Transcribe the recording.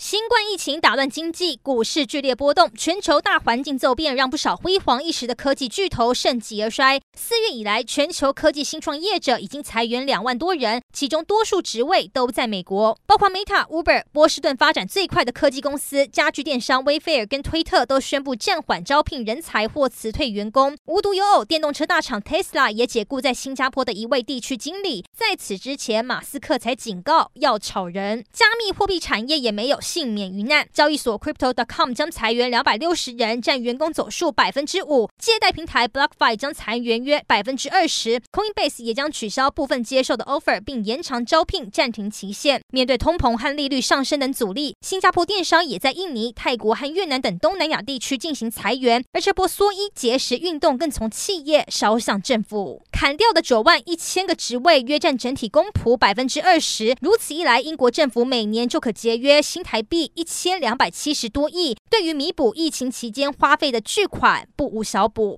新冠疫情打乱经济，股市剧烈波动，全球大环境骤变，让不少辉煌一时的科技巨头盛极而衰。四月以来，全球科技新创业者已经裁员两万多人，其中多数职位都在美国，包括 Meta、Uber、波士顿发展最快的科技公司、家具电商 Wayfair 跟推特都宣布暂缓招聘人才或辞退员工。无独有偶，电动车大厂 Tesla 也解雇在新加坡的一位地区经理。在此之前，马斯克才警告要炒人。加密货币产业也没有。幸免于难，交易所 Crypto.com 将裁员两百六十人，占员工总数百分之五。借贷平台 BlockFi 将裁员约百分之二十。Coinbase 也将取消部分接受的 offer，并延长招聘暂停期限。面对通膨和利率上升等阻力，新加坡电商也在印尼、泰国和越南等东南亚地区进行裁员。而这波缩衣节食运动更从企业烧向政府，砍掉的九万一千个职位约占整体公仆百分之二十。如此一来，英国政府每年就可节约新台。币一千两百七十多亿，对于弥补疫情期间花费的巨款不无小补。